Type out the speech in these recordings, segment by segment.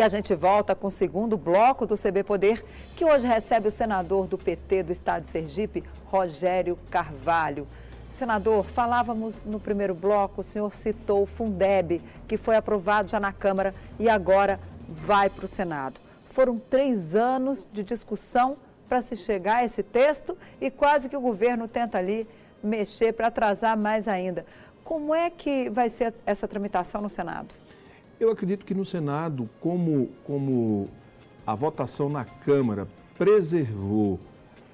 E a gente volta com o segundo bloco do CB Poder, que hoje recebe o senador do PT do estado de Sergipe, Rogério Carvalho. Senador, falávamos no primeiro bloco, o senhor citou o Fundeb, que foi aprovado já na Câmara e agora vai para o Senado. Foram três anos de discussão para se chegar a esse texto e quase que o governo tenta ali mexer para atrasar mais ainda. Como é que vai ser essa tramitação no Senado? Eu acredito que no Senado, como, como a votação na Câmara preservou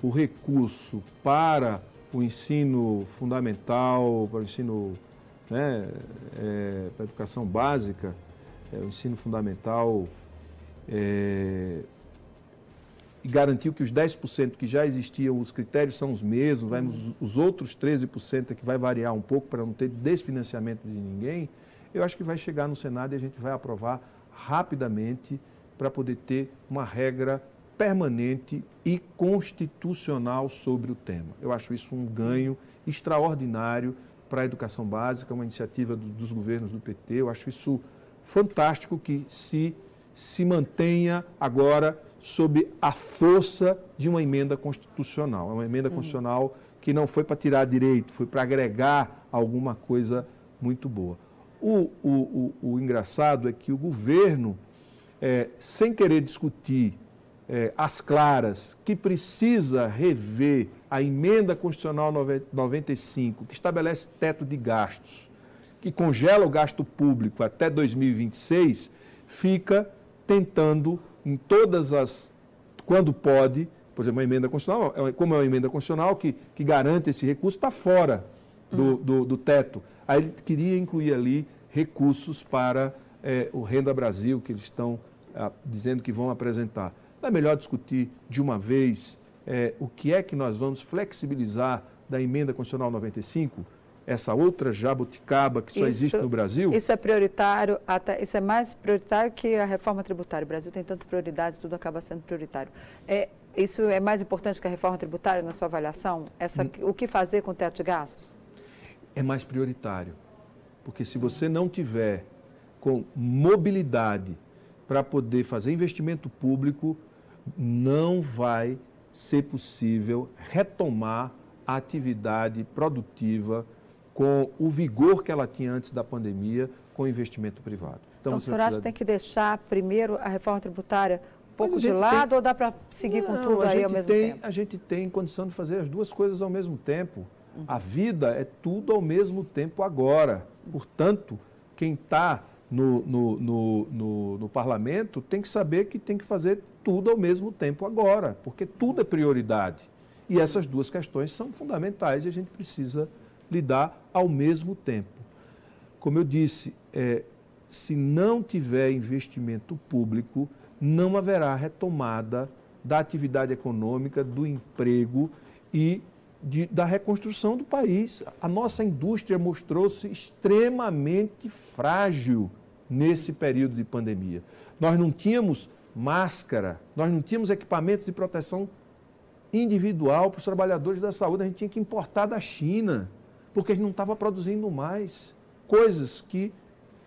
o recurso para o ensino fundamental, para o ensino, né, é, para a educação básica, é, o ensino fundamental, é, e garantiu que os 10% que já existiam, os critérios são os mesmos, vai, os, os outros 13% é que vai variar um pouco para não ter desfinanciamento de ninguém, eu acho que vai chegar no Senado e a gente vai aprovar rapidamente para poder ter uma regra permanente e constitucional sobre o tema. Eu acho isso um ganho extraordinário para a educação básica, uma iniciativa do, dos governos do PT. Eu acho isso fantástico que se, se mantenha agora sob a força de uma emenda constitucional. É uma emenda uhum. constitucional que não foi para tirar direito, foi para agregar alguma coisa muito boa. O, o, o, o engraçado é que o governo, é, sem querer discutir é, as claras, que precisa rever a emenda constitucional 95, que estabelece teto de gastos, que congela o gasto público até 2026, fica tentando, em todas as. quando pode, por exemplo, uma emenda constitucional, é como é uma emenda constitucional que, que garante esse recurso, está fora do, uhum. do, do teto. Aí ele queria incluir ali recursos para é, o Renda Brasil, que eles estão ah, dizendo que vão apresentar. Não é melhor discutir de uma vez é, o que é que nós vamos flexibilizar da emenda constitucional 95? Essa outra jabuticaba que só isso, existe no Brasil? Isso é prioritário, até, isso é mais prioritário que a reforma tributária. O Brasil tem tantas prioridades, tudo acaba sendo prioritário. É, isso é mais importante que a reforma tributária na sua avaliação? Essa, hum. O que fazer com o teto de gastos? é mais prioritário. Porque se você não tiver com mobilidade para poder fazer investimento público, não vai ser possível retomar a atividade produtiva com o vigor que ela tinha antes da pandemia com investimento privado. Então, então o senhor acha que tem que deixar primeiro a reforma tributária um pouco de lado tem... ou dá para seguir não, com tudo aí ao mesmo tem, tempo? A gente tem condição de fazer as duas coisas ao mesmo tempo. A vida é tudo ao mesmo tempo agora. Portanto, quem está no, no, no, no, parlamento tem que saber que tem que fazer tudo ao mesmo tempo agora, porque tudo é prioridade. E essas duas questões são fundamentais e a gente precisa lidar ao mesmo tempo. Como eu disse, é, se não tiver investimento público, não haverá retomada da atividade econômica, do emprego e de, da reconstrução do país. A nossa indústria mostrou-se extremamente frágil nesse período de pandemia. Nós não tínhamos máscara, nós não tínhamos equipamentos de proteção individual para os trabalhadores da saúde, a gente tinha que importar da China, porque a gente não estava produzindo mais coisas que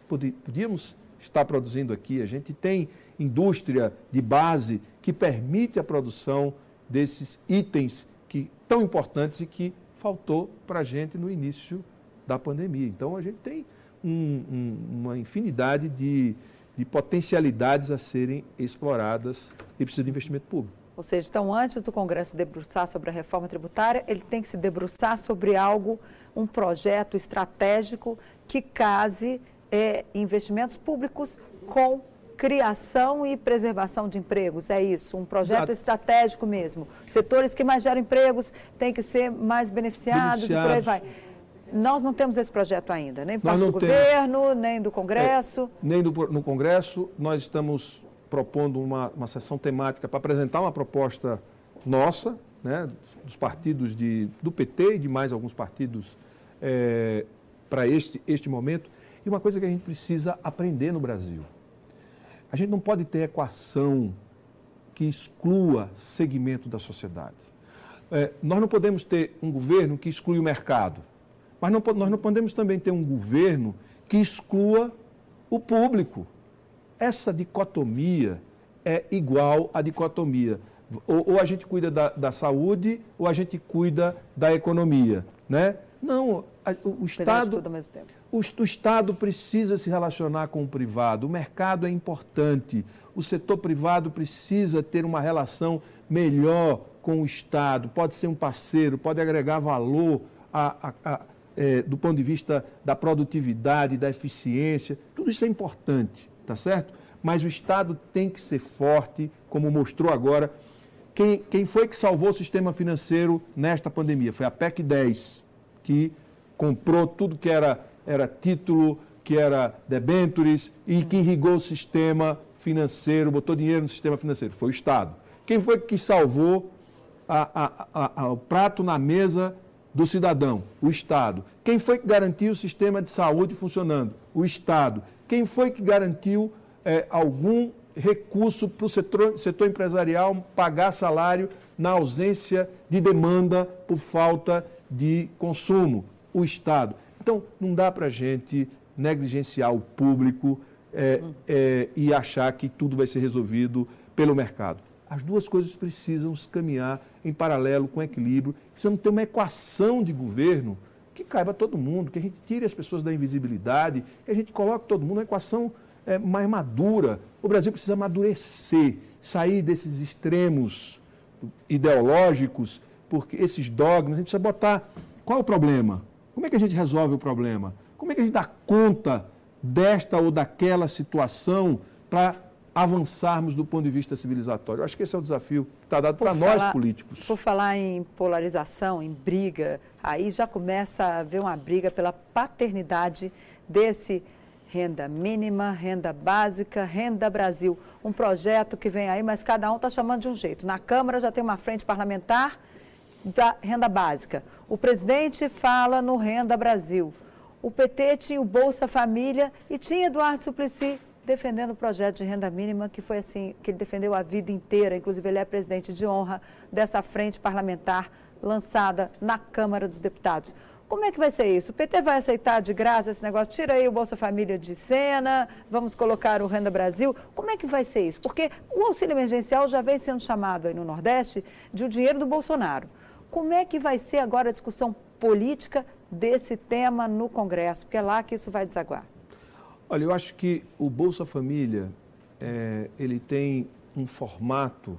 podíamos estar produzindo aqui. A gente tem indústria de base que permite a produção desses itens que tão importantes e que faltou para a gente no início da pandemia. Então, a gente tem um, um, uma infinidade de, de potencialidades a serem exploradas e precisa de investimento público. Ou seja, então, antes do Congresso debruçar sobre a reforma tributária, ele tem que se debruçar sobre algo, um projeto estratégico que case é, investimentos públicos com criação e preservação de empregos, é isso, um projeto Exato. estratégico mesmo. Setores que mais geram empregos têm que ser mais beneficiados, beneficiados. e por aí vai. Nós não temos esse projeto ainda, nem parte do governo, nem do Congresso. É, nem do, no Congresso. Nós estamos propondo uma, uma sessão temática para apresentar uma proposta nossa, né, dos partidos de, do PT e de mais alguns partidos é, para este, este momento. E uma coisa que a gente precisa aprender no Brasil. A gente não pode ter equação que exclua segmento da sociedade. É, nós não podemos ter um governo que exclui o mercado, mas não, nós não podemos também ter um governo que exclua o público. essa dicotomia é igual à dicotomia. Ou, ou a gente cuida da, da, saúde ou a gente cuida da economia. Né? Não, o, o Estado. O, o Estado precisa se relacionar com o privado, o mercado é importante, o setor privado precisa ter uma relação melhor com o Estado, pode ser um parceiro, pode agregar valor a, a, a, é, do ponto de vista da produtividade, da eficiência, tudo isso é importante, tá certo? Mas o Estado tem que ser forte, como mostrou agora. Quem, quem foi que salvou o sistema financeiro nesta pandemia? Foi a PEC 10, que comprou tudo que era, era título, que era debentures e que irrigou o sistema financeiro, botou dinheiro no sistema financeiro. Foi o Estado. Quem foi que salvou a, a, a, o prato na mesa do cidadão? O Estado. Quem foi que garantiu o sistema de saúde funcionando? O Estado. Quem foi que garantiu é, algum recurso para o setor, setor empresarial pagar salário na ausência de demanda por falta de consumo? O Estado. Então, não dá para a gente negligenciar o público é, é, e achar que tudo vai ser resolvido pelo mercado. As duas coisas precisam caminhar em paralelo, com equilíbrio. Precisamos ter uma equação de governo que caiba todo mundo, que a gente tire as pessoas da invisibilidade, que a gente coloque todo mundo numa equação é, mais madura. O Brasil precisa amadurecer, sair desses extremos ideológicos, porque esses dogmas, a gente precisa botar qual é o problema? Como é que a gente resolve o problema? Como é que a gente dá conta desta ou daquela situação para avançarmos do ponto de vista civilizatório. Eu acho que esse é o desafio que está dado para nós políticos. Por falar em polarização, em briga, aí já começa a haver uma briga pela paternidade desse renda mínima, renda básica, renda Brasil. Um projeto que vem aí, mas cada um está chamando de um jeito. Na Câmara já tem uma frente parlamentar da renda básica. O presidente fala no Renda Brasil. O PT tinha o Bolsa Família e tinha Eduardo Suplicy defendendo o projeto de renda mínima, que foi assim, que ele defendeu a vida inteira. Inclusive, ele é presidente de honra dessa frente parlamentar lançada na Câmara dos Deputados. Como é que vai ser isso? O PT vai aceitar de graça esse negócio? Tira aí o Bolsa Família de cena, vamos colocar o Renda Brasil. Como é que vai ser isso? Porque o auxílio emergencial já vem sendo chamado aí no Nordeste de o dinheiro do Bolsonaro. Como é que vai ser agora a discussão política desse tema no Congresso? Porque é lá que isso vai desaguar. Olha, eu acho que o Bolsa Família, é, ele tem um formato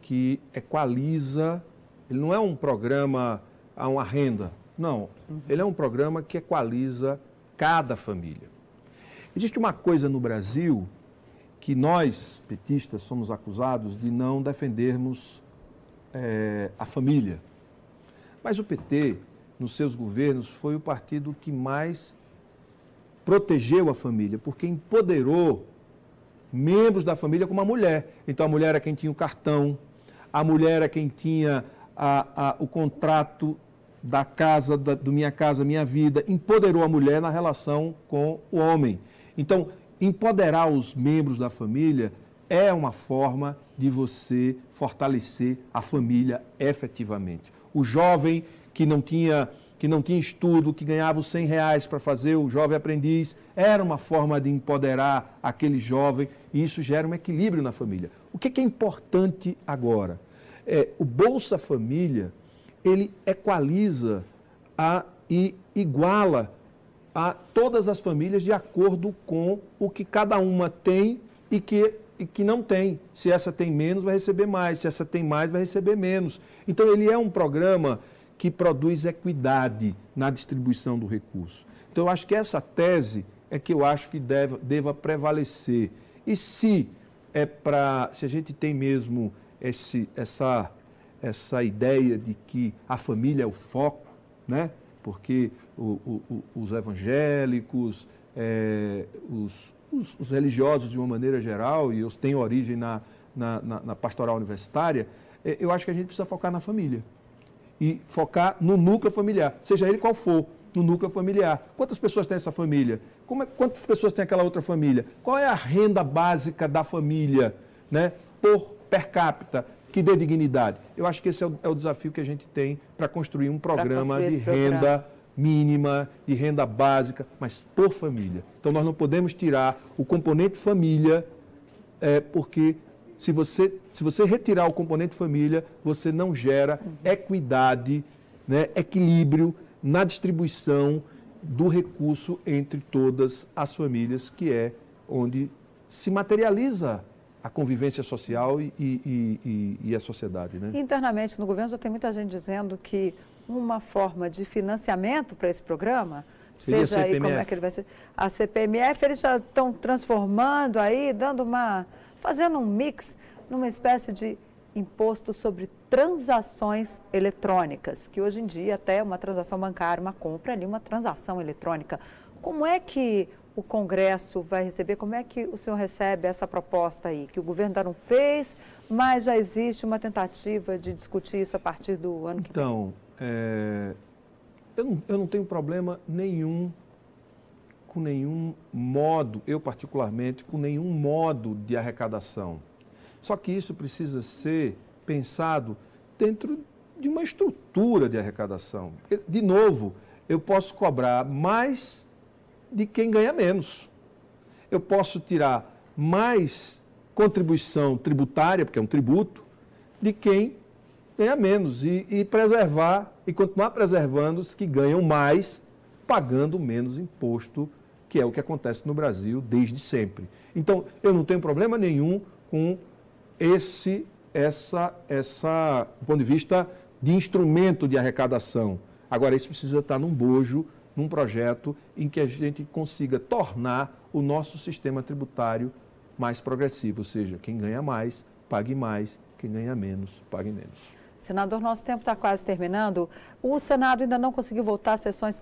que equaliza, ele não é um programa a uma renda, não. Uhum. Ele é um programa que equaliza cada família. Existe uma coisa no Brasil que nós, petistas, somos acusados de não defendermos é, a família. Mas o PT, nos seus governos, foi o partido que mais protegeu a família, porque empoderou membros da família como a mulher. Então a mulher era quem tinha o cartão, a mulher era quem tinha a, a, o contrato da casa, da, do Minha Casa Minha Vida, empoderou a mulher na relação com o homem. Então, empoderar os membros da família é uma forma de você fortalecer a família efetivamente. O jovem que não tinha que não tinha estudo, que ganhava os 100 reais para fazer o jovem aprendiz. Era uma forma de empoderar aquele jovem e isso gera um equilíbrio na família. O que é importante agora? É, o Bolsa Família, ele equaliza a, e iguala a todas as famílias de acordo com o que cada uma tem e que, e que não tem. Se essa tem menos, vai receber mais. Se essa tem mais, vai receber menos. Então, ele é um programa que produz equidade na distribuição do recurso. Então, eu acho que essa tese é que eu acho que deve, deva prevalecer. E se é para, se a gente tem mesmo esse, essa, essa ideia de que a família é o foco, né? porque o, o, os evangélicos, é, os, os, os, religiosos de uma maneira geral, e eu tenho origem na, na, na, na pastoral universitária, é, eu acho que a gente precisa focar na família e focar no núcleo familiar, seja ele qual for, no núcleo familiar. Quantas pessoas tem essa família? É, quantas pessoas tem aquela outra família? Qual é a renda básica da família, né? Por per capita, que dê dignidade. Eu acho que esse é o, é o desafio que a gente tem para construir um programa construir de renda mínima, de renda básica, mas por família. Então nós não podemos tirar o componente família, é, porque se você, se você retirar o componente família, você não gera equidade, né, equilíbrio na distribuição do recurso entre todas as famílias, que é onde se materializa a convivência social e, e, e, e, a sociedade. Né? Internamente no governo já tem muita gente dizendo que uma forma de financiamento para esse programa, Seria seja aí como é que ele vai ser, a CPMF, eles já estão transformando aí, dando uma, fazendo um mix numa espécie de imposto sobre transações eletrônicas, que hoje em dia até uma transação bancária, uma compra ali, uma transação eletrônica. Como é que o Congresso vai receber? Como é que o senhor recebe essa proposta aí? Que o governo ainda não fez, mas já existe uma tentativa de discutir isso a partir do ano que então, vem? Então, é, eu, não, eu não tenho problema nenhum com nenhum modo, eu particularmente, com nenhum modo de arrecadação. Só que isso precisa ser pensado dentro de uma estrutura de arrecadação. De novo, eu posso cobrar mais de quem ganha menos. Eu posso tirar mais contribuição tributária, porque é um tributo, de quem ganha menos e, e preservar e continuar preservando os que ganham mais, pagando menos imposto, que é o que acontece no Brasil desde sempre. Então, eu não tenho problema nenhum com esse, essa, essa, do ponto de vista de instrumento de arrecadação. Agora, isso precisa estar num bojo, num projeto em que a gente consiga tornar o nosso sistema tributário mais progressivo, ou seja, quem ganha mais, pague mais, quem ganha menos, pague menos. Senador, nosso tempo está quase terminando. O Senado ainda não conseguiu voltar às sessões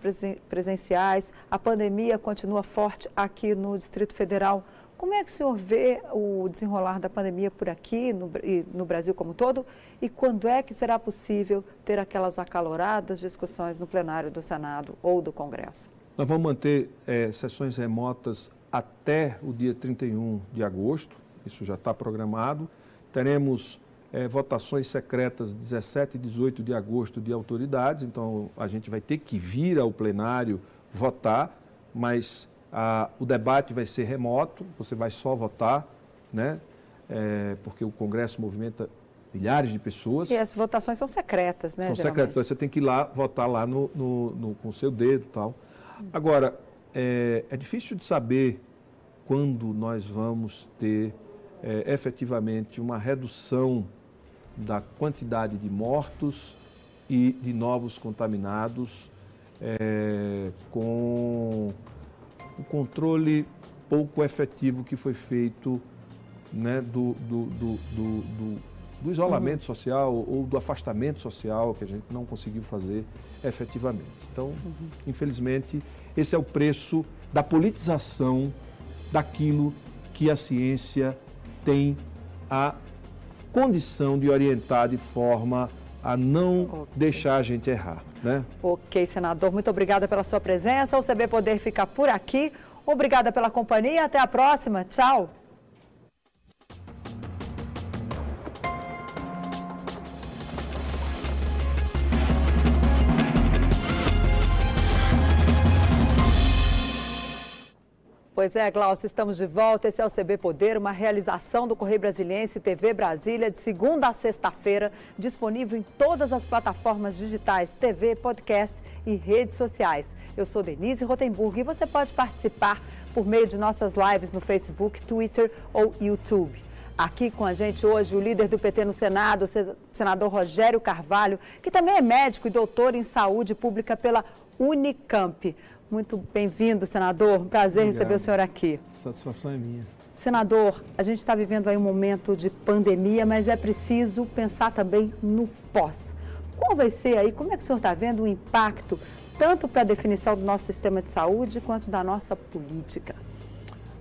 presenciais, a pandemia continua forte aqui no Distrito Federal. Como é que o senhor vê o desenrolar da pandemia por aqui no, e no Brasil como um todo? E quando é que será possível ter aquelas acaloradas discussões no plenário do Senado ou do Congresso? Nós vamos manter é, sessões remotas até o dia 31 de agosto, isso já está programado. Teremos é, votações secretas 17 e 18 de agosto de autoridades, então a gente vai ter que vir ao plenário votar, mas ah, o debate vai ser remoto, você vai só votar, né? É, porque o Congresso movimenta milhares de pessoas. E as votações são secretas, né? São geralmente. secretas, então você tem que ir lá votar lá no, no, no com o seu dedo e tal. Agora, é, é, difícil de saber quando nós vamos ter é, efetivamente uma redução da quantidade de mortos e de novos contaminados é, com o controle pouco efetivo que foi feito né, do, do, do, do, do isolamento uhum. social ou do afastamento social que a gente não conseguiu fazer efetivamente. Então, uhum. infelizmente, esse é o preço da politização daquilo que a ciência tem a condição de orientar de forma a não okay. deixar a gente errar. Né? Ok, senador, muito obrigada pela sua presença. O CB Poder fica por aqui. Obrigada pela companhia. Até a próxima. Tchau. Pois é, Glaucio, estamos de volta. Esse é o CB Poder, uma realização do Correio Brasiliense TV Brasília, de segunda a sexta-feira, disponível em todas as plataformas digitais, TV, podcast e redes sociais. Eu sou Denise Rotenburg e você pode participar por meio de nossas lives no Facebook, Twitter ou YouTube. Aqui com a gente hoje o líder do PT no Senado, o senador Rogério Carvalho, que também é médico e doutor em saúde pública pela Unicamp. Muito bem-vindo, senador. Prazer Obrigado. receber o senhor aqui. Satisfação é minha. Senador, a gente está vivendo aí um momento de pandemia, mas é preciso pensar também no pós. Qual vai ser aí, como é que o senhor está vendo o impacto tanto para a definição do nosso sistema de saúde quanto da nossa política?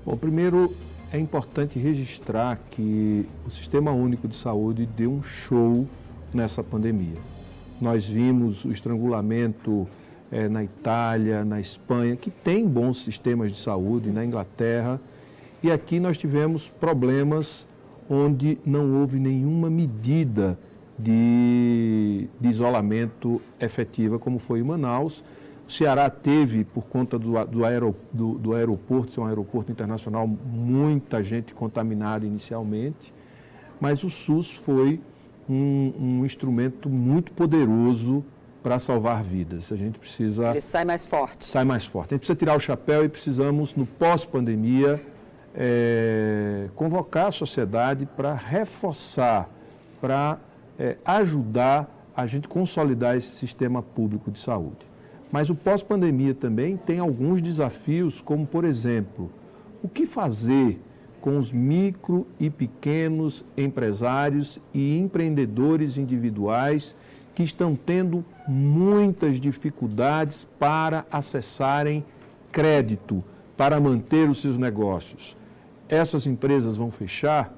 Bom, primeiro é importante registrar que o Sistema Único de Saúde deu um show nessa pandemia. Nós vimos o estrangulamento é, na Itália, na Espanha, que tem bons sistemas de saúde, na Inglaterra. E aqui nós tivemos problemas onde não houve nenhuma medida de, de isolamento efetiva, como foi em Manaus. Ceará teve, por conta do, do, aero, do, do aeroporto, ser um aeroporto internacional, muita gente contaminada inicialmente, mas o SUS foi um, um instrumento muito poderoso para salvar vidas. A gente precisa. Ele sai mais forte. Sai mais forte. A gente precisa tirar o chapéu e precisamos, no pós-pandemia, é, convocar a sociedade para reforçar, para é, ajudar a gente consolidar esse sistema público de saúde. Mas o pós-pandemia também tem alguns desafios, como, por exemplo, o que fazer com os micro e pequenos empresários e empreendedores individuais que estão tendo muitas dificuldades para acessarem crédito para manter os seus negócios. Essas empresas vão fechar.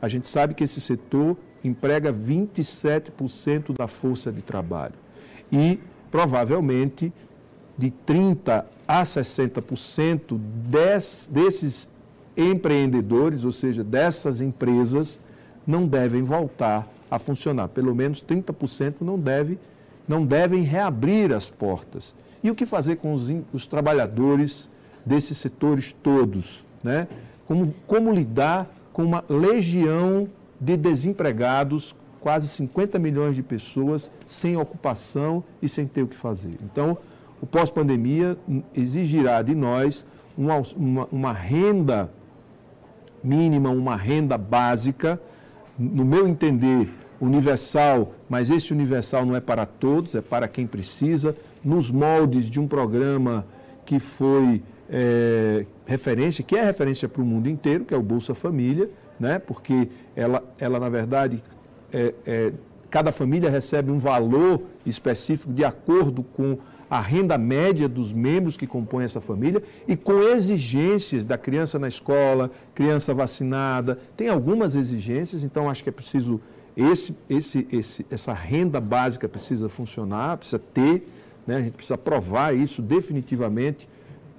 A gente sabe que esse setor emprega 27% da força de trabalho. E provavelmente de 30% a 60% des, desses empreendedores, ou seja, dessas empresas, não devem voltar a funcionar. Pelo menos 30% não, deve, não devem reabrir as portas. E o que fazer com os, os trabalhadores desses setores todos? Né? Como, como lidar com uma legião de desempregados, quase 50 milhões de pessoas sem ocupação e sem ter o que fazer. Então, o pós-pandemia exigirá de nós uma, uma, uma renda mínima, uma renda básica, no meu entender, universal, mas esse universal não é para todos, é para quem precisa, nos moldes de um programa que foi é, referência, que é referência para o mundo inteiro, que é o Bolsa Família, né? porque ela, ela na verdade, é, é, cada família recebe um valor específico de acordo com a renda média dos membros que compõem essa família e com exigências da criança na escola, criança vacinada. Tem algumas exigências, então acho que é preciso esse, esse, esse, essa renda básica precisa funcionar, precisa ter, né? a gente precisa provar isso definitivamente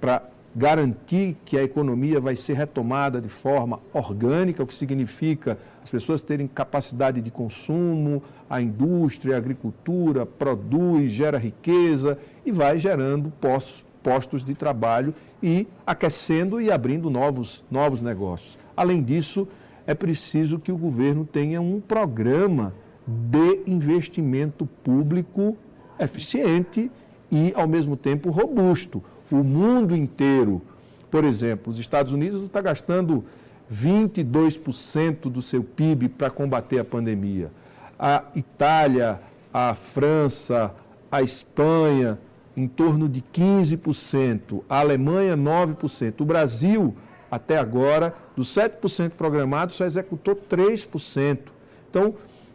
para garantir que a economia vai ser retomada de forma orgânica, o que significa as pessoas terem capacidade de consumo, a indústria, a agricultura produz, gera riqueza e vai gerando postos, de trabalho e aquecendo e abrindo novos, novos negócios. Além disso, é preciso que o governo tenha um programa de investimento público eficiente e, ao mesmo tempo, robusto. O mundo inteiro, por exemplo, os Estados Unidos está gastando 22% do seu PIB para combater a pandemia. A Itália, a França, a Espanha, em torno de 15%. A Alemanha, 9%. O Brasil, até agora, dos 7% programados, só executou 3%. Então,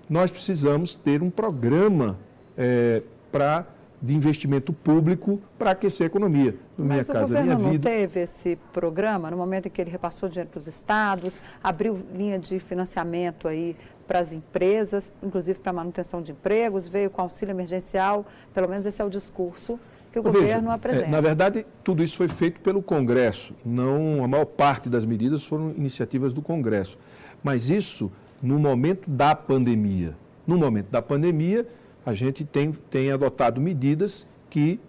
nós precisamos ter um programa é, para de investimento público para aquecer a economia. No Mas Minha o Casa Minha Vida. não teve esse programa no momento em que ele repassou dinheiro para os estados, abriu linha de financiamento aí para as empresas, inclusive para manutenção de empregos, veio com auxílio emergencial, pelo menos esse é o discurso que o Veja, governo apresenta. É, na verdade, tudo isso foi feito pelo Congresso, não a maior parte das medidas foram iniciativas do Congresso. Mas isso no momento da pandemia. No momento da pandemia, a gente tem, tem adotado medidas que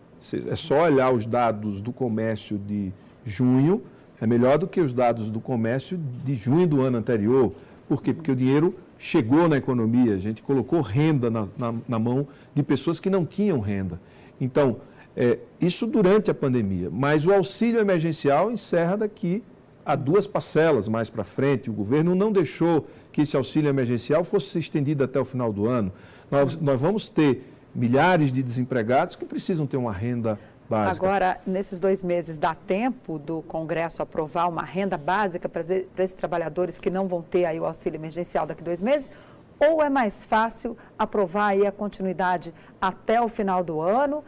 é só olhar os dados do comércio de junho, é melhor do que os dados do comércio de junho do ano anterior. Por quê? Porque o dinheiro chegou na economia, a gente colocou renda na, na, na mão de pessoas que não tinham renda. Então, é, isso durante a pandemia. Mas o auxílio emergencial encerra daqui a duas parcelas mais para frente. O governo não deixou que esse auxílio emergencial fosse estendido até o final do ano. Nós, nós vamos ter milhares de desempregados que precisam ter uma renda básica. Agora, nesses dois meses, dá tempo do Congresso aprovar uma renda básica para esses trabalhadores que não vão ter aí o auxílio emergencial daqui a dois meses? Ou é mais fácil aprovar aí a continuidade até o final do ano,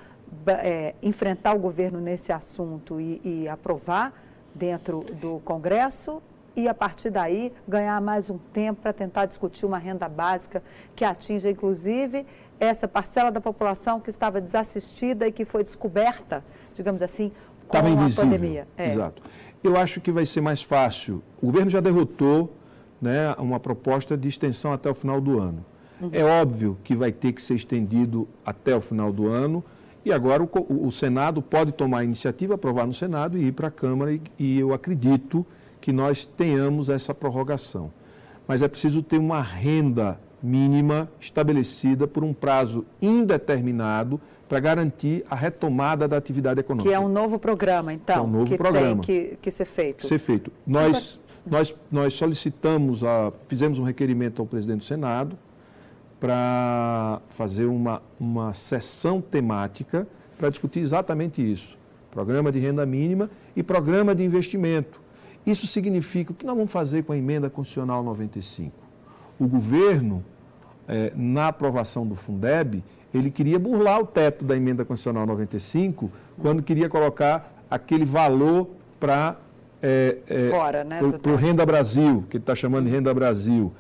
é, enfrentar o governo nesse assunto e, e aprovar dentro do Congresso e, a partir daí, ganhar mais um tempo para tentar discutir uma renda básica que atinja, inclusive, essa parcela da população que estava desassistida e que foi descoberta, digamos assim, com Estava a pandemia. É. Exato. Eu acho que vai ser mais fácil. O governo já derrotou né, uma proposta de extensão até o final do ano. Uhum. É óbvio que vai ter que ser estendido até o final do ano E agora o, o, Senado pode tomar a iniciativa, aprovar no Senado e ir para a Câmara, e, e eu acredito que nós tenhamos essa prorrogação. Mas é preciso ter uma renda mínima estabelecida por um prazo indeterminado para garantir a retomada da atividade econômica. Que é um novo programa, então, que, é um novo que programa. tem que, que ser feito. Ser feito. Nós, nós, nós solicitamos, a, fizemos um requerimento ao presidente do Senado para fazer uma, uma sessão temática para discutir exatamente isso. Programa de renda mínima e programa de investimento. Isso significa o que nós vamos fazer com a emenda constitucional 95. O governo, eh, na aprovação do Fundeb, ele queria burlar o teto da emenda constitucional 95, quando queria colocar aquele valor para é, é, Fora, né, para o Renda Brasil, que ele está chamando de Renda Brasil.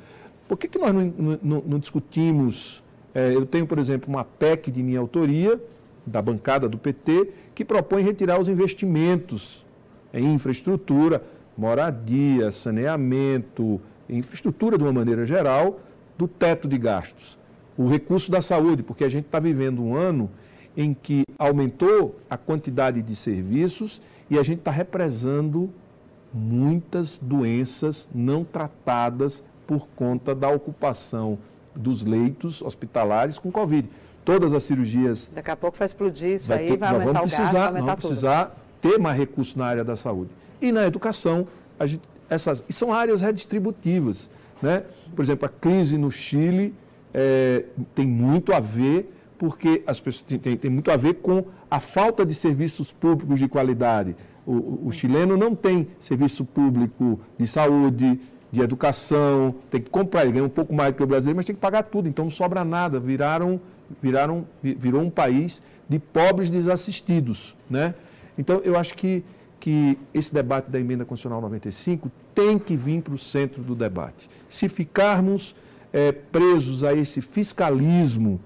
Por que, que nós não, não, não discutimos? É, eu tenho, por exemplo, uma PEC de minha autoria, da bancada do PT, que propõe retirar os investimentos em infraestrutura, moradia, saneamento, infraestrutura de uma maneira geral, do teto de gastos o recurso da saúde, porque a gente está vivendo um ano em que aumentou a quantidade de serviços e a gente está represando muitas doenças não tratadas por conta da ocupação dos leitos hospitalares com Covid. Todas as cirurgias. Daqui a pouco vai explodir isso vai aí, ter, vai aumentar vamos precisar, o gasto, vai aumentar vamos precisar ter mais recursos na área da saúde. E na educação, a gente, essas, são áreas redistributivas. Né? Por exemplo, a crise no Chile é, tem muito a ver, porque as pessoas tem, tem, muito a ver com a falta de serviços públicos de qualidade. O, o, chileno não tem serviço público de saúde, de educação, tem que comprar, ele ganha um pouco mais do que o brasileiro, mas tem que pagar tudo, então não sobra nada. Viraram, viraram, virou um país de pobres desassistidos. Né? Então, eu acho que, que esse debate da emenda constitucional 95 tem que vir para o centro do debate. Se ficarmos é, presos a esse fiscalismo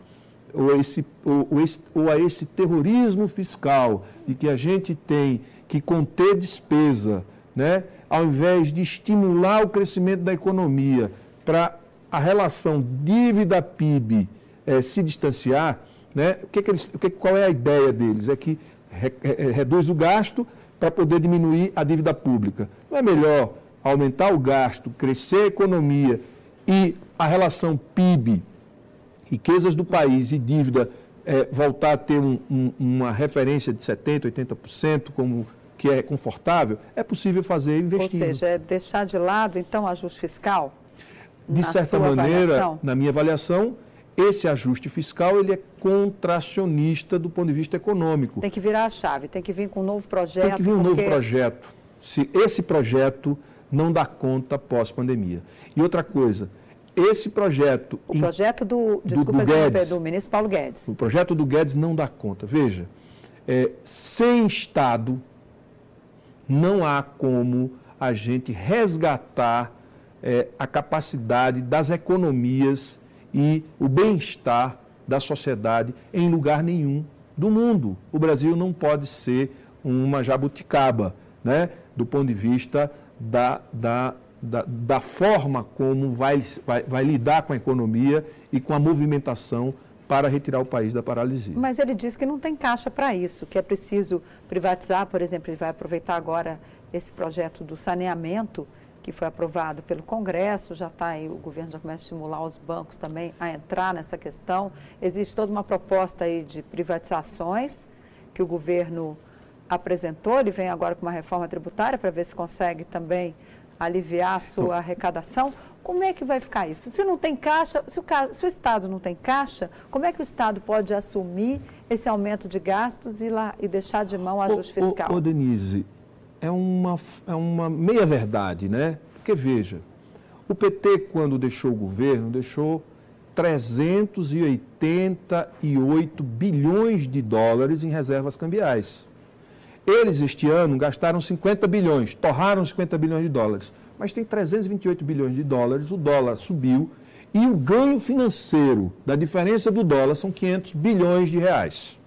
ou esse, ou, ou, esse, ou a esse terrorismo fiscal de que a gente tem que conter despesa, né, ao invés de estimular o crescimento da economia para a relação dívida-PIB é, se distanciar, né, o que que eles, o que, qual é a ideia deles? É que re, re, reduz o gasto para poder diminuir a dívida pública. Não é melhor aumentar o gasto, crescer a economia e a relação PIB, riquezas do país e dívida é, voltar a ter um, um, uma referência de 70%, 80%, como que é confortável, é possível fazer investindo. Ou seja, é deixar de lado, então, ajuste fiscal? De certa maneira, avaliação? na minha avaliação, esse ajuste fiscal ele é contracionista do ponto de vista econômico. Tem que virar a chave, tem que vir com um novo projeto. Tem que vir um porque... novo projeto. Se esse projeto não dá conta pós-pandemia. E outra coisa, esse projeto. O projeto do, desculpa, do, do, Guedes, do ministro Paulo Guedes. O projeto do Guedes não dá conta. Veja, é, sem Estado, não há como a gente resgatar é, a capacidade das economias e o bem-estar da sociedade em lugar nenhum do mundo. O Brasil não pode ser uma jabuticaba, né, do ponto de vista da, da da, da forma como vai, vai, vai lidar com a economia e com a movimentação para retirar o país da paralisia. Mas ele diz que não tem caixa para isso, que é preciso privatizar, por exemplo, ele vai aproveitar agora esse projeto do saneamento que foi aprovado pelo Congresso, já está aí, o governo já começa a estimular os bancos também a entrar nessa questão. Existe toda uma proposta aí de privatizações que o governo apresentou, ele vem agora com uma reforma tributária para ver se consegue também aliviar a sua arrecadação. Como é que vai ficar isso? Se não tem caixa, se o, se o, Estado não tem caixa, como é que o Estado pode assumir esse aumento de gastos e, lá, e deixar de mão o ajuste fiscal? Ô, Denise, é uma, é uma meia-verdade, né? Porque, veja, o PT, quando deixou o governo, deixou 388 bilhões de dólares em reservas cambiais. Eles, este ano, gastaram 50 bilhões, torraram 50 bilhões de dólares. Mas tem 328 bilhões de dólares, o dólar subiu e o ganho financeiro da diferença do dólar são 500 bilhões de reais.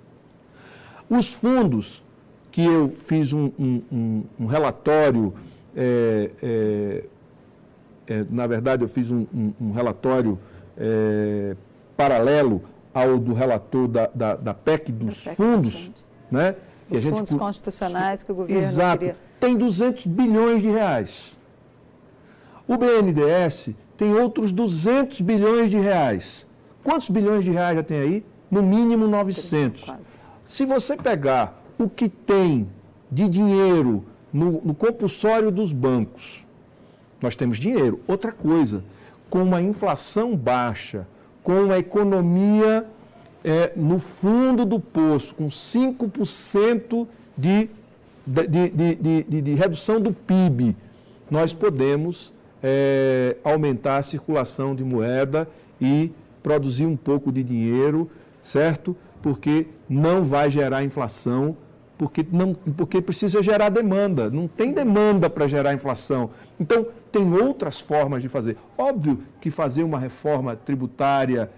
Os fundos, que eu fiz um, um, um relatório, é, é, é, na verdade, eu fiz um, um relatório é, paralelo ao do relator da, da, da PEC dos PEC fundos, dos fundos, né? Os fundos gente, constitucionais que o governo Exato, queria... tem 200 bilhões de reais. O BNDES tem outros 200 bilhões de reais. Quantos bilhões de reais já tem aí? No mínimo 900. Se você pegar o que tem de dinheiro no, no compulsório dos bancos, nós temos dinheiro. Outra coisa, com uma inflação baixa, com uma economia é, no fundo do poço, com 5% de, de, de, de, de redução do PIB, nós podemos é, aumentar a circulação de moeda e produzir um pouco de dinheiro, certo? Porque não vai gerar inflação, porque, não, porque precisa gerar demanda. Não tem demanda para gerar inflação. Então, tem outras formas de fazer. Óbvio que fazer uma reforma tributária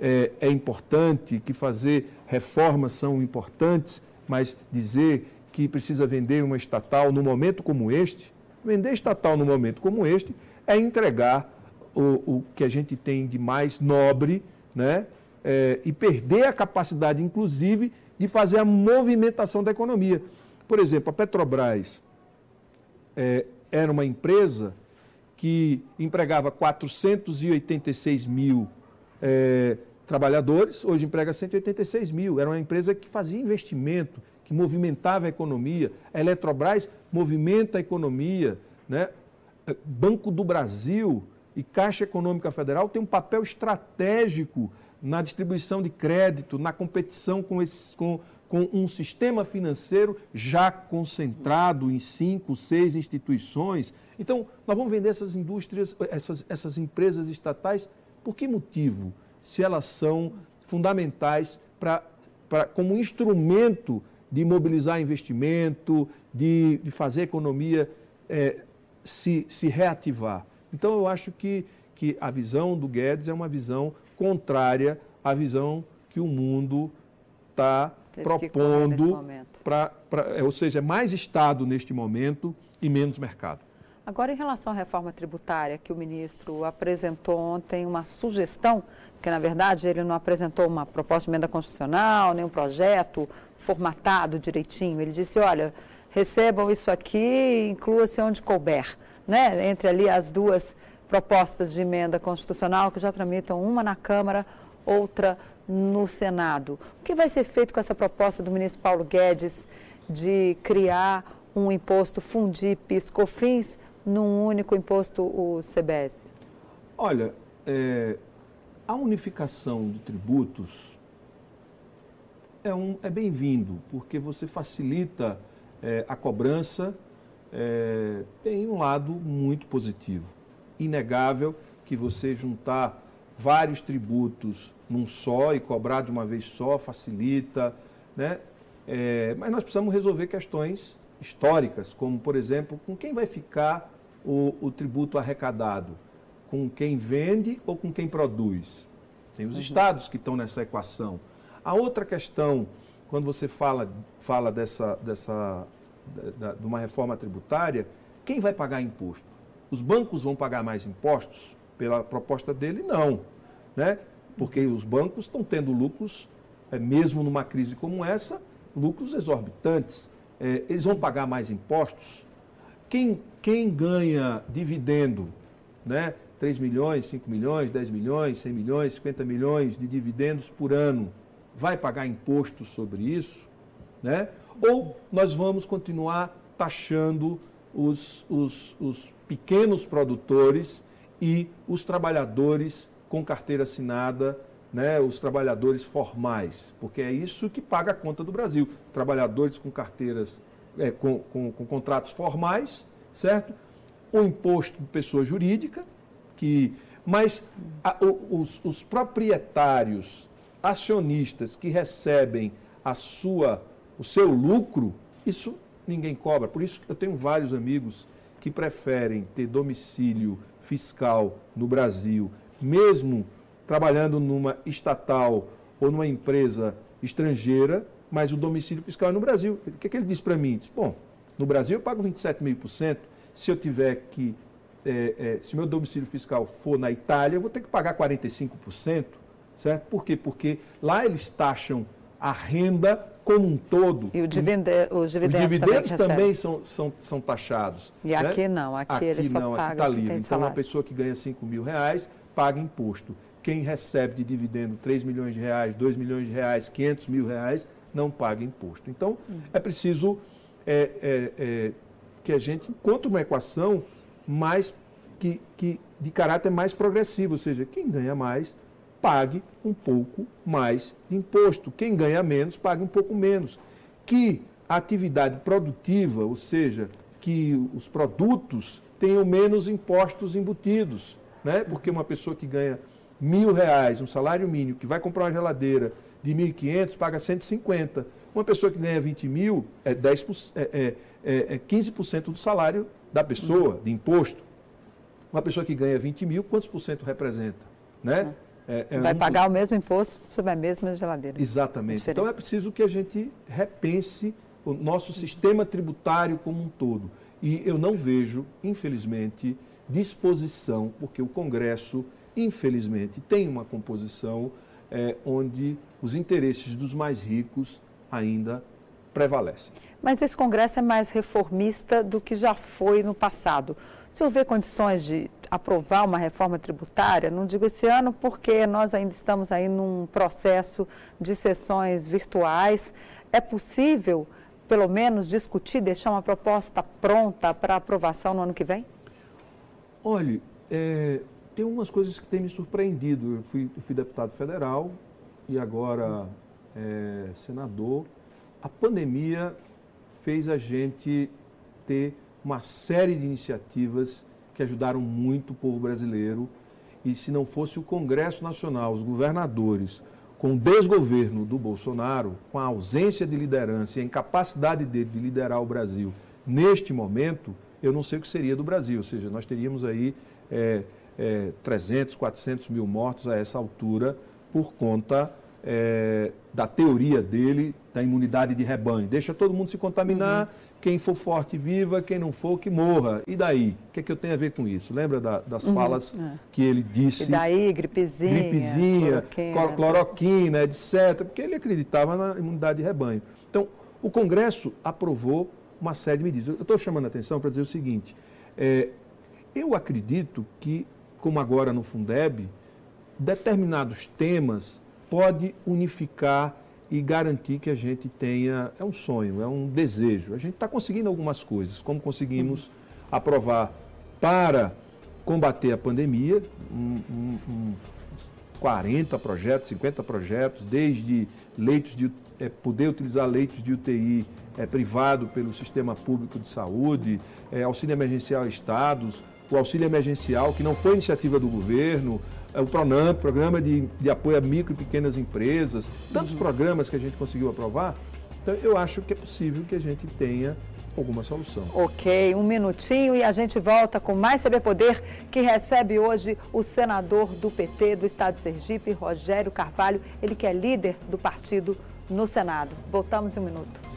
é, é importante, que fazer reformas são importantes, mas dizer que precisa vender uma estatal no momento como este, vender estatal no momento como este é entregar o, o que a gente tem de mais nobre, né? É, e perder a capacidade, inclusive, de fazer a movimentação da economia. Por exemplo, a Petrobras é, era uma empresa que empregava 486 mil é, trabalhadores, hoje emprega 186 mil. Era uma empresa que fazia investimento, que movimentava a economia. A Eletrobras movimenta a economia. Né? Banco do Brasil e Caixa Econômica Federal têm um papel estratégico na distribuição de crédito, na competição com, esses, com, com um sistema financeiro já concentrado em cinco, seis instituições. Então, nós vamos vender essas indústrias, essas, essas empresas estatais, por que motivo? Se elas são fundamentais para, como instrumento de mobilizar investimento, de, de fazer a economia é, se, se reativar. Então, eu acho que, que a visão do Guedes é uma visão contrária à visão que o mundo está propondo, pra, pra, é, ou seja, mais Estado neste momento e menos mercado. Agora, em relação à reforma tributária, que o ministro apresentou ontem uma sugestão, porque na verdade ele não apresentou uma proposta de emenda constitucional, nem um projeto formatado direitinho. Ele disse: olha, recebam isso aqui, inclua-se onde couber, né? Entre ali as duas propostas de emenda constitucional que já tramitam uma na Câmara, outra no Senado. O que vai ser feito com essa proposta do ministro Paulo Guedes de criar um imposto fundir PIS-COFINS num único imposto, o CBS? Olha, é, a unificação de tributos é, um, é bem-vindo, porque você facilita é, a cobrança, é, tem um lado muito positivo. Inegável que você juntar vários tributos num só e cobrar de uma vez só facilita, né? É, mas nós precisamos resolver questões históricas, como, por exemplo, com quem vai ficar o, o tributo arrecadado? Com quem vende ou com quem produz? Tem os uhum. estados que estão nessa equação. A outra questão, quando você fala, fala dessa, dessa, da, de uma reforma tributária, quem vai pagar imposto? Os bancos vão pagar mais impostos? Pela proposta dele, não. Né? Porque os bancos estão tendo lucros, é, mesmo numa crise como essa, lucros exorbitantes. É, eles vão pagar mais impostos? Quem, quem ganha dividendo, né? 3 milhões, 5 milhões, 10 milhões, 100 milhões, 50 milhões de dividendos por ano, vai pagar imposto sobre isso? Né? Ou nós vamos continuar taxando os, os, os pequenos produtores e os trabalhadores com carteira assinada, né, os trabalhadores formais, porque é isso que paga a conta do Brasil. Trabalhadores com carteiras, é, com, com, com contratos formais, certo? O imposto de pessoa jurídica, que, mas a, os, os proprietários, acionistas que recebem a sua, o seu lucro, isso ninguém cobra. Por isso eu tenho vários amigos que preferem ter domicílio fiscal no Brasil mesmo trabalhando numa estatal ou numa empresa estrangeira, mas o domicílio fiscal é no Brasil. O que, é que ele diz para mim? Diz, bom, no Brasil eu pago 27,5%, se eu tiver que, é, é, se meu domicílio fiscal for na Itália, eu vou ter que pagar 45%, certo? Por quê? Porque lá eles taxam a renda como um todo. E o divide, os dividendos, os dividendos também, também são, são, são taxados. E né? aqui não, aqui, aqui ele só não, paga aqui está livre. Então, salário. uma pessoa que ganha 5 mil reais paga imposto. Quem recebe de dividendo 3 milhões de reais, 2 milhões de reais, 500 mil reais, não paga imposto. Então, hum. é preciso é, é, é, que a gente encontre uma equação mais que, que de caráter mais progressivo, ou seja, quem ganha mais pague um pouco mais de imposto. Quem ganha menos, pague um pouco menos. Que a atividade produtiva, ou seja, que os produtos tenham menos impostos embutidos. Né? Porque uma pessoa que ganha mil reais, um salário mínimo, que vai comprar uma geladeira de 1.500, paga 150. Uma pessoa que ganha 20 mil, é, 10%, é, é, é, é 15% do salário da pessoa, de imposto. Uma pessoa que ganha 20 mil, quantos por cento representa? Né? É, é vai pagar o mesmo imposto sobre a mesma geladeira. Exatamente. então é preciso que a gente repense o nosso sistema tributário como um todo. E eu não vejo, infelizmente, disposição, porque o Congresso, infelizmente, tem uma composição é, onde os interesses dos mais ricos ainda prevalecem. Mas esse Congresso é mais reformista do que já foi no passado. Se houver condições de aprovar uma reforma tributária, não digo esse ano porque nós ainda estamos aí num processo de sessões virtuais, é possível, pelo menos, discutir, deixar uma proposta pronta para aprovação no ano que vem? Olhe, é, tem umas coisas que têm me surpreendido. Eu fui, eu fui deputado federal e agora é, senador. A pandemia fez a gente ter uma série de iniciativas que ajudaram muito o povo brasileiro. E se não fosse o Congresso Nacional, os governadores, com o desgoverno do Bolsonaro, com a ausência de liderança e a incapacidade dele de liderar o Brasil neste momento, eu não sei o que seria do Brasil. Ou seja, nós teríamos aí é, é, 300, 400 mil mortos a essa altura por conta é, da teoria dele da imunidade de rebanho. Deixa todo mundo se contaminar, uhum. Quem for forte viva, quem não for que morra. E daí? O que, é que eu tenho a ver com isso? Lembra da, das uhum. falas é. que ele disse? E daí, gripezinha, gripezinha cloroquina, cloroquina, etc. Porque ele acreditava na imunidade de rebanho. Então, o Congresso aprovou uma série de medidas. Eu estou chamando a atenção para dizer o seguinte: é, eu acredito que, como agora no Fundeb, determinados temas pode unificar e garantir que a gente tenha. É um sonho, é um desejo. A gente está conseguindo algumas coisas, como conseguimos aprovar para combater a pandemia, um, um, um 40 projetos, 50 projetos, desde leitos de é, poder utilizar leitos de UTI é, privado pelo sistema público de saúde, é, auxílio emergencial a estados, o auxílio emergencial, que não foi iniciativa do governo, é, o PRONAMP, Programa de, de Apoio a Micro e Pequenas Empresas, tantos uhum. programas que a gente conseguiu aprovar. Então, eu acho que é possível que a gente tenha alguma solução. Ok, um minutinho e a gente volta com mais CB Poder, que recebe hoje o senador do PT do Estado de Sergipe, Rogério Carvalho, ele que é líder do partido no Senado. Voltamos em um minuto.